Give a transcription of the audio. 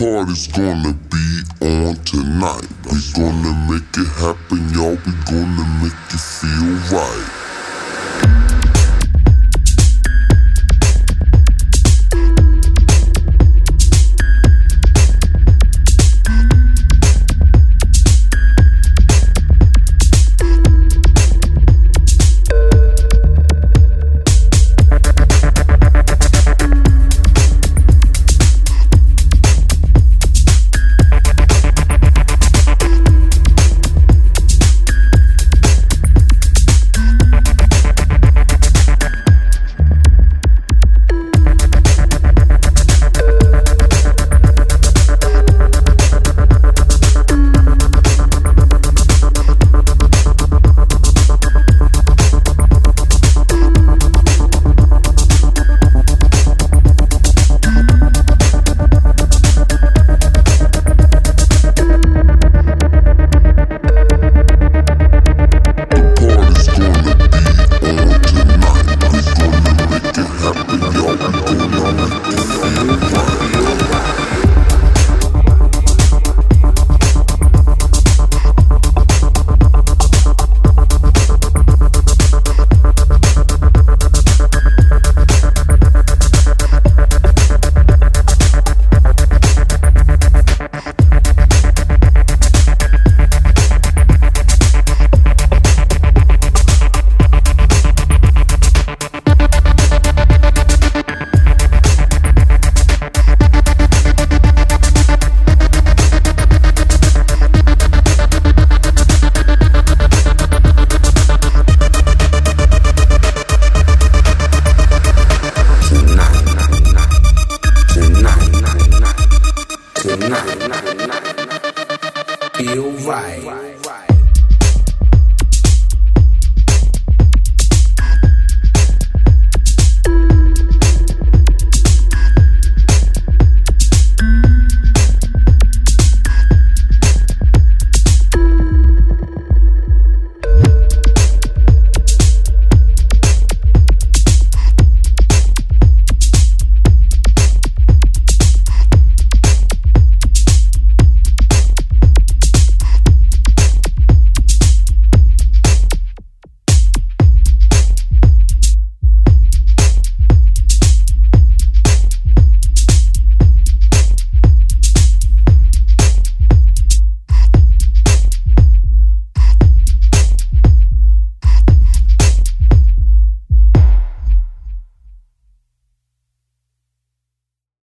party's gonna be on tonight. We gonna make it happen, y'all. We gonna make it feel right. feel right.